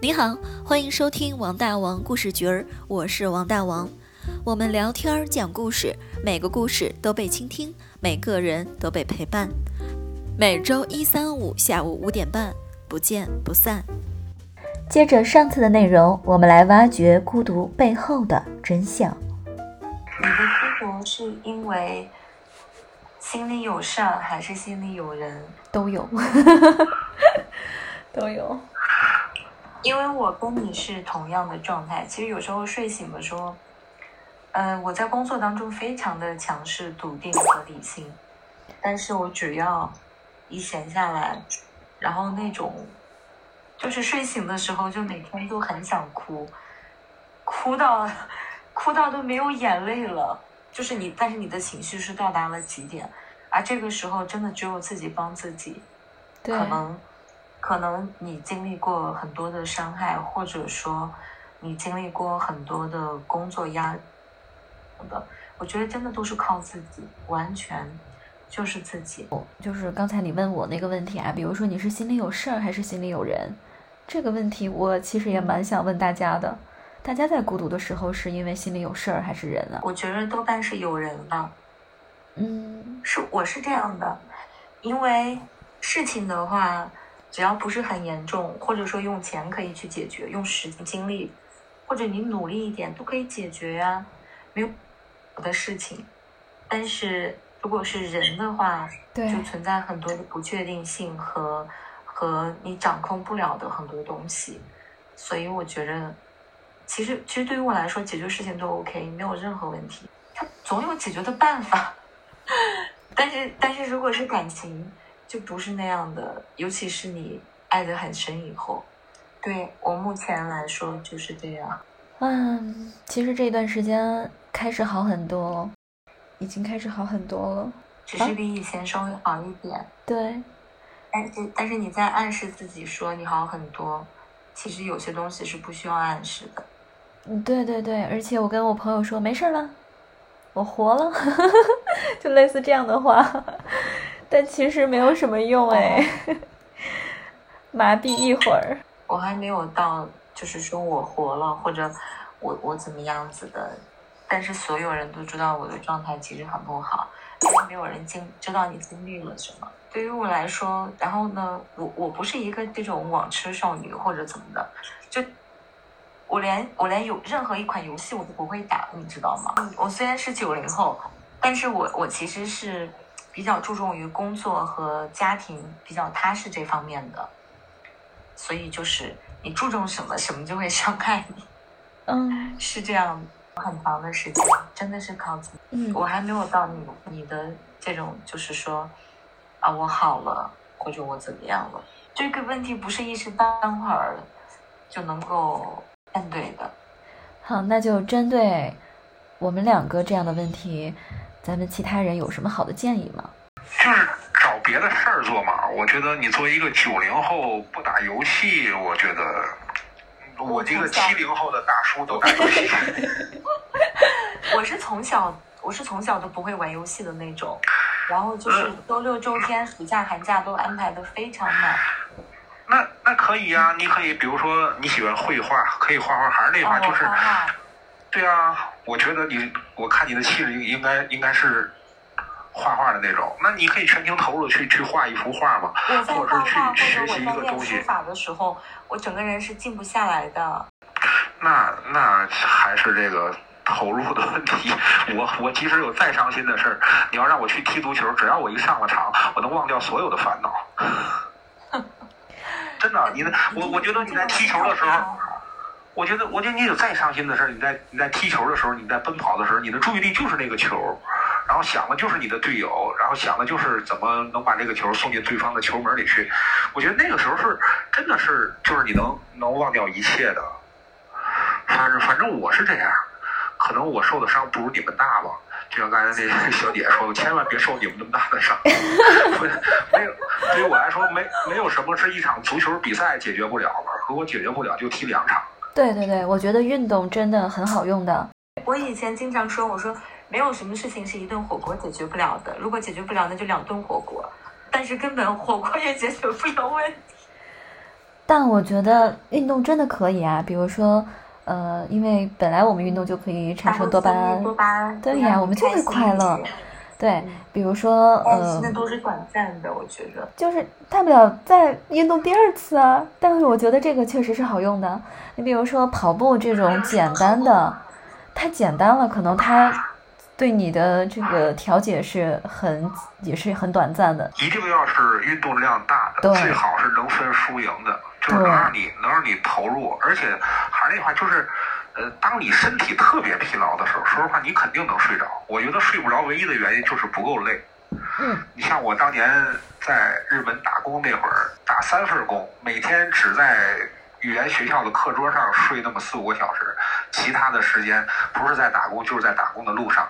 你好，欢迎收听王大王故事局儿，我是王大王。我们聊天讲故事，每个故事都被倾听，每个人都被陪伴。每周一、三、五下午五点半，不见不散。接着上次的内容，我们来挖掘孤独背后的真相。你的孤独是因为心里有事儿，还是心里有人？都有，都有。因为我跟你是同样的状态，其实有时候睡醒的时候，呃，我在工作当中非常的强势、笃定和理性，但是我只要一闲下来，然后那种就是睡醒的时候，就每天都很想哭，哭到哭到都没有眼泪了，就是你，但是你的情绪是到达了极点，而这个时候真的只有自己帮自己，可能。可能你经历过很多的伤害，或者说你经历过很多的工作压力的，我觉得真的都是靠自己，完全就是自己。就是刚才你问我那个问题啊，比如说你是心里有事儿还是心里有人，这个问题我其实也蛮想问大家的。大家在孤独的时候是因为心里有事儿还是人啊？我觉得多半是有人吧。嗯，是我是这样的，因为事情的话。只要不是很严重，或者说用钱可以去解决，用时间精力，或者你努力一点都可以解决呀，没有的事情。但是如果是人的话，对，就存在很多的不确定性和和你掌控不了的很多东西。所以我觉得，其实其实对于我来说，解决事情都 OK，没有任何问题，它总有解决的办法。但是但是如果是感情。就不是那样的，尤其是你爱得很深以后，对我目前来说就是这样。嗯，其实这段时间开始好很多，已经开始好很多了，只是比以前稍微好一点。对，但是但是你在暗示自己说你好很多，其实有些东西是不需要暗示的。嗯，对对对，而且我跟我朋友说没事了，我活了，就类似这样的话。但其实没有什么用哎，麻痹一会儿。我还没有到，就是说我活了，或者我我怎么样子的。但是所有人都知道我的状态其实很不好，因为没有人经知道你经历了什么。对于我来说，然后呢，我我不是一个这种网痴少女或者怎么的，就我连我连有任何一款游戏我都不会打，你知道吗？我虽然是九零后，但是我我其实是。比较注重于工作和家庭比较踏实这方面的，所以就是你注重什么，什么就会伤害你。嗯，是这样，很长的时间真的是靠自己。嗯，我还没有到你你的这种，就是说啊，我好了或者我怎么样了，这个问题不是一时半会儿就能够面对的。好，那就针对我们两个这样的问题。咱们其他人有什么好的建议吗？就是找别的事儿做嘛。我觉得你作为一个九零后不打游戏，我觉得我这个七零后的大叔都打游戏。我是从小，我是从小都不会玩游戏的那种，然后就是周六周天、暑假寒假都安排的非常满。那那可以呀，你可以比如说你喜欢绘画，可以画画，还是那话，就是。对啊，我觉得你，我看你的气质应应该应该是画画的那种。那你可以全情投入去去画一幅画嘛，或者是去学习一个东西。书法的时候，我整个人是静不下来的。那那还是这个投入的问题。我我即使有再伤心的事儿，你要让我去踢足球，只要我一上了场，我能忘掉所有的烦恼。真的，你的 我我觉得你在踢球的时候。我觉得，我觉得你有再伤心的事儿，你在你在踢球的时候，你在奔跑的时候，你的注意力就是那个球，然后想的就是你的队友，然后想的就是怎么能把这个球送进对方的球门里去。我觉得那个时候是真的是就是你能能忘掉一切的。反正反正我是这样，可能我受的伤不如你们大吧。就像刚才那小姐说的，千万别受你们那么大的伤。没有，对于我来说，没没有什么是一场足球比赛解决不了的。如果解决不了，就踢两场。对对对，我觉得运动真的很好用的。我以前经常说，我说没有什么事情是一顿火锅解决不了的，如果解决不了，那就两顿火锅。但是根本火锅也解决不了问题。但我觉得运动真的可以啊，比如说，呃，因为本来我们运动就可以产生多巴胺，多巴胺，对呀，我们就会快乐。对，比如说，呃，那都是短暂的，我觉得。就是大不了再运动第二次啊，但是我觉得这个确实是好用的。你比如说跑步这种简单的，太简单了，可能它对你的这个调节是很也是很短暂的。一定要是运动量大的，最好是能分输赢的，就是能让你能让你投入，而且还是那句话就是。呃，当你身体特别疲劳的时候，说实话，你肯定能睡着。我觉得睡不着唯一的原因就是不够累。嗯，你像我当年在日本打工那会儿，打三份工，每天只在语言学校的课桌上睡那么四五个小时，其他的时间不是在打工就是在打工的路上，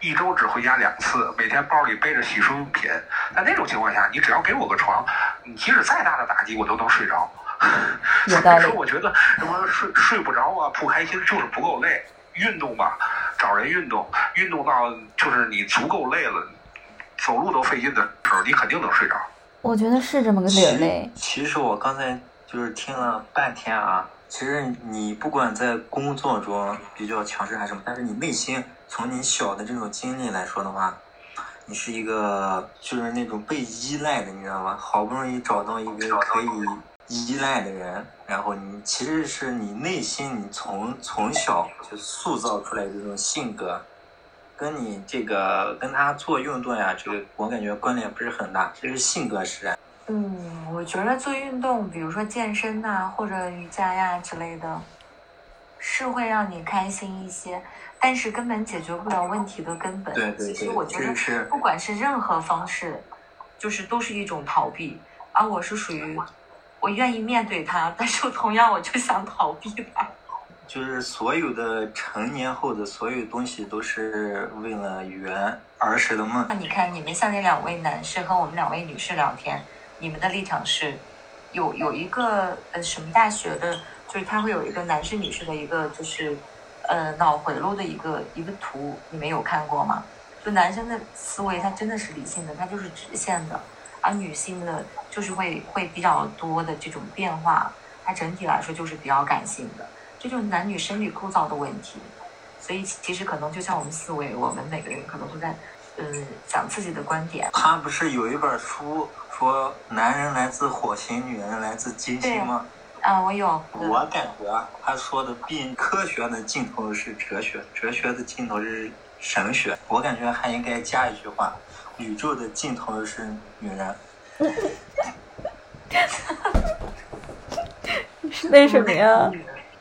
一周只回家两次，每天包里背着洗漱用品。在那种情况下，你只要给我个床，你即使再大的打击，我都能睡着。有道理。说我觉得什么睡睡不着啊，不开心，就是不够累。运动吧，找人运动，运动到就是你足够累了，走路都费劲的时候，你肯定能睡着。我觉得是这么个理儿其实我刚才就是听了半天啊，其实你不管在工作中比较强势还是什么，但是你内心从你小的这种经历来说的话，你是一个就是那种被依赖的，你知道吗？好不容易找到一个可以。依赖的人，然后你其实是你内心，你从从小就塑造出来的这种性格，跟你这个跟他做运动呀，这个我感觉关联不是很大，这是性格使然。嗯，我觉得做运动，比如说健身呐，或者瑜伽呀之类的，是会让你开心一些，但是根本解决不了问题的根本。对对对，其实我觉得，不管是任何方式，就是都是一种逃避，而我是属于。我愿意面对他，但是我同样我就想逃避他。就是所有的成年后的所有东西，都是为了圆儿时的梦。那你看，你们像那两位男士和我们两位女士聊天，你们的立场是，有有一个呃什么大学的，就是他会有一个男士女士的一个就是呃脑回路的一个一个图，你们有看过吗？就男生的思维，他真的是理性的，他就是直线的。而女性的，就是会会比较多的这种变化，它整体来说就是比较感性的，这就是男女生理构造的问题。所以其实可能就像我们思维，我们每个人可能都在，嗯，讲自己的观点。他不是有一本书说男人来自火星，女人来自金星吗？啊，我有。我感觉他说的，并科学的尽头是哲学，哲学的尽头是神学。我感觉还应该加一句话。宇宙的尽头是女人，为什么呀？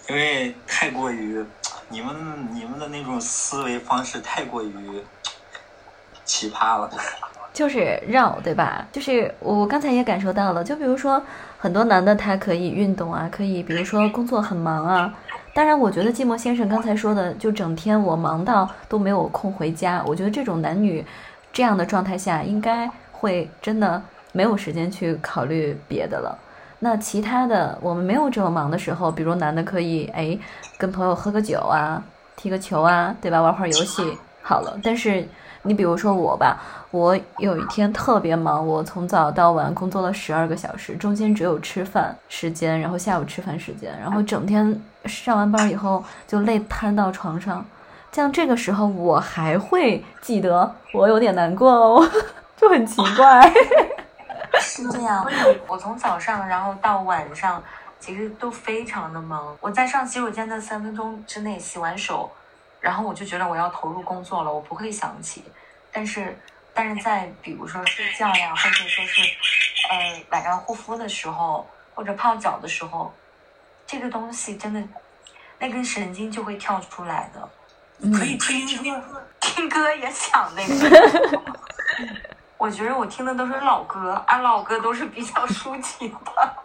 因为太过于你们你们的那种思维方式太过于奇葩了，就是绕对吧？就是我刚才也感受到了，就比如说很多男的他可以运动啊，可以比如说工作很忙啊。当然，我觉得寂寞先生刚才说的，就整天我忙到都没有空回家。我觉得这种男女。这样的状态下，应该会真的没有时间去考虑别的了。那其他的，我们没有这么忙的时候，比如男的可以哎跟朋友喝个酒啊，踢个球啊，对吧？玩会儿游戏好了。但是你比如说我吧，我有一天特别忙，我从早到晚工作了十二个小时，中间只有吃饭时间，然后下午吃饭时间，然后整天上完班以后就累瘫到床上。像这个时候，我还会记得，我有点难过哦，就很奇怪。是这样，我从早上然后到晚上，其实都非常的忙。我在上洗手间的三分钟之内洗完手，然后我就觉得我要投入工作了，我不会想起。但是，但是在比如说睡觉呀，或者说是呃晚上护肤的时候，或者泡脚的时候，这个东西真的那根神经就会跳出来的。可以听听听歌也想那个，我觉得我听的都是老歌，啊老歌都是比较抒情的。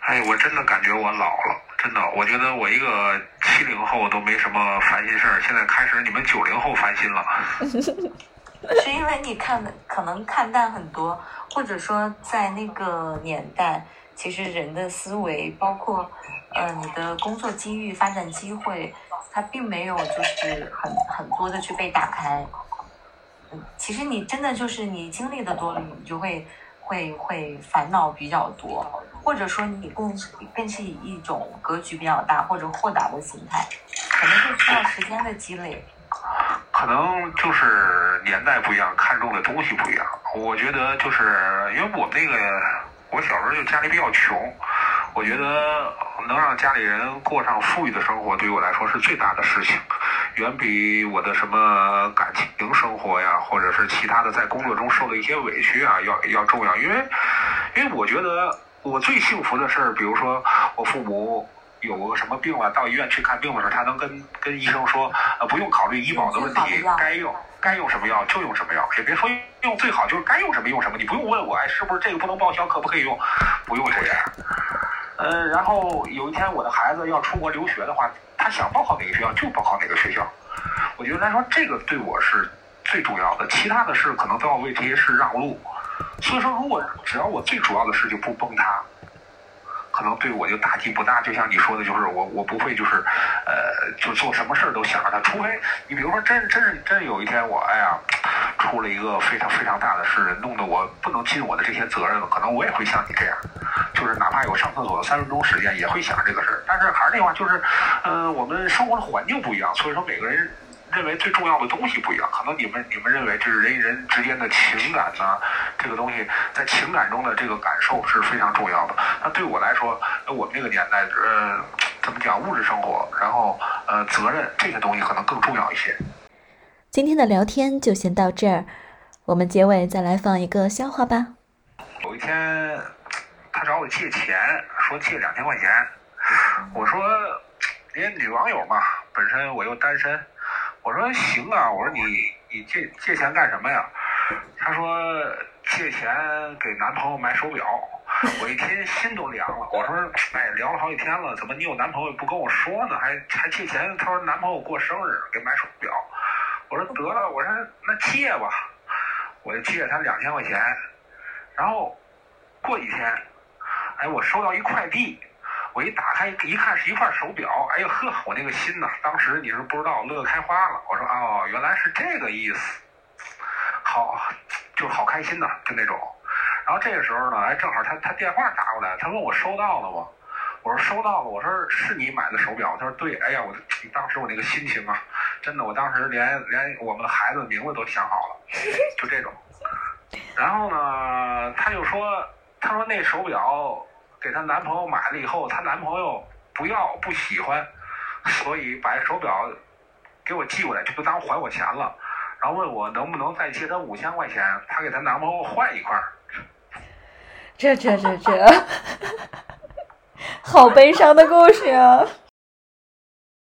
哎，我真的感觉我老了，真的，我觉得我一个七零后都没什么烦心事儿，现在开始你们九零后烦心了。是因为你看的可能看淡很多，或者说在那个年代，其实人的思维，包括呃你的工作机遇、发展机会。它并没有就是很很多的去被打开，嗯，其实你真的就是你经历的多了，你就会会会烦恼比较多，或者说你更是更是以一种格局比较大或者豁达的心态，可能就需要时间的积累。可能就是年代不一样，看重的东西不一样。我觉得就是因为我那个，我小时候就家里比较穷，我觉得能让家里人过上富裕的生活，对于我来说是最大的事情，远比我的什么感情生活呀，或者是其他的在工作中受的一些委屈啊，要要重要。因为，因为我觉得我最幸福的事儿，比如说我父母。有个什么病了，到医院去看病的时候，他能跟跟医生说，呃，不用考虑医保的问题，该用该用什么药就用什么药，也别说用最好，就是该用什么用什么，你不用问我，哎，是不是这个不能报销，可不可以用？不用这样。呃，然后有一天我的孩子要出国留学的话，他想报考哪个学校就报考哪个学校。我觉得来说这个对我是最重要的，其他的事可能都要为这些事让路。所以说，如果只要我最主要的事就不崩塌。可能对我就打击不大，就像你说的，就是我我不会就是，呃，就做什么事儿都想着他，除非你比如说真真是真有一天我哎呀，出了一个非常非常大的事，弄得我不能尽我的这些责任了，可能我也会像你这样，就是哪怕有上厕所的三分钟时间，也会想这个事儿。但是还是那话，就是，嗯，我们生活的环境不一样，所以说每个人。认为最重要的东西不一样，可能你们你们认为这是人与人之间的情感呢，这个东西在情感中的这个感受是非常重要的。那对我来说，我们这个年代，呃，怎么讲物质生活，然后呃责任这些东西可能更重要一些。今天的聊天就先到这儿，我们结尾再来放一个笑话吧。有一天，他找我借钱，说借两千块钱，我说，因为女网友嘛，本身我又单身。我说行啊，我说你你借借钱干什么呀？他说借钱给男朋友买手表。我一听心都凉了。我说哎，聊了好几天了，怎么你有男朋友不跟我说呢？还还借钱？他说男朋友过生日给买手表。我说得了，我说那借吧，我就借他两千块钱。然后过几天，哎，我收到一快递。我一打开一看是一块手表，哎呦呵，我那个心呐，当时你是不知道乐开花了。我说哦，原来是这个意思，好，就是好开心呐，就那种。然后这个时候呢，哎，正好他他电话打过来，他问我收到了吗？我说收到了。我说是你买的手表？他说对。哎呀，我当时我那个心情啊，真的，我当时连连我们孩子名字都想好了，就这种。然后呢，他就说，他说那手表。给她男朋友买了以后，她男朋友不要不喜欢，所以把手表给我寄过来，就不当还我钱了。然后问我能不能再借她五千块钱，她给她男朋友换一块。这这这这，好悲伤的故事啊！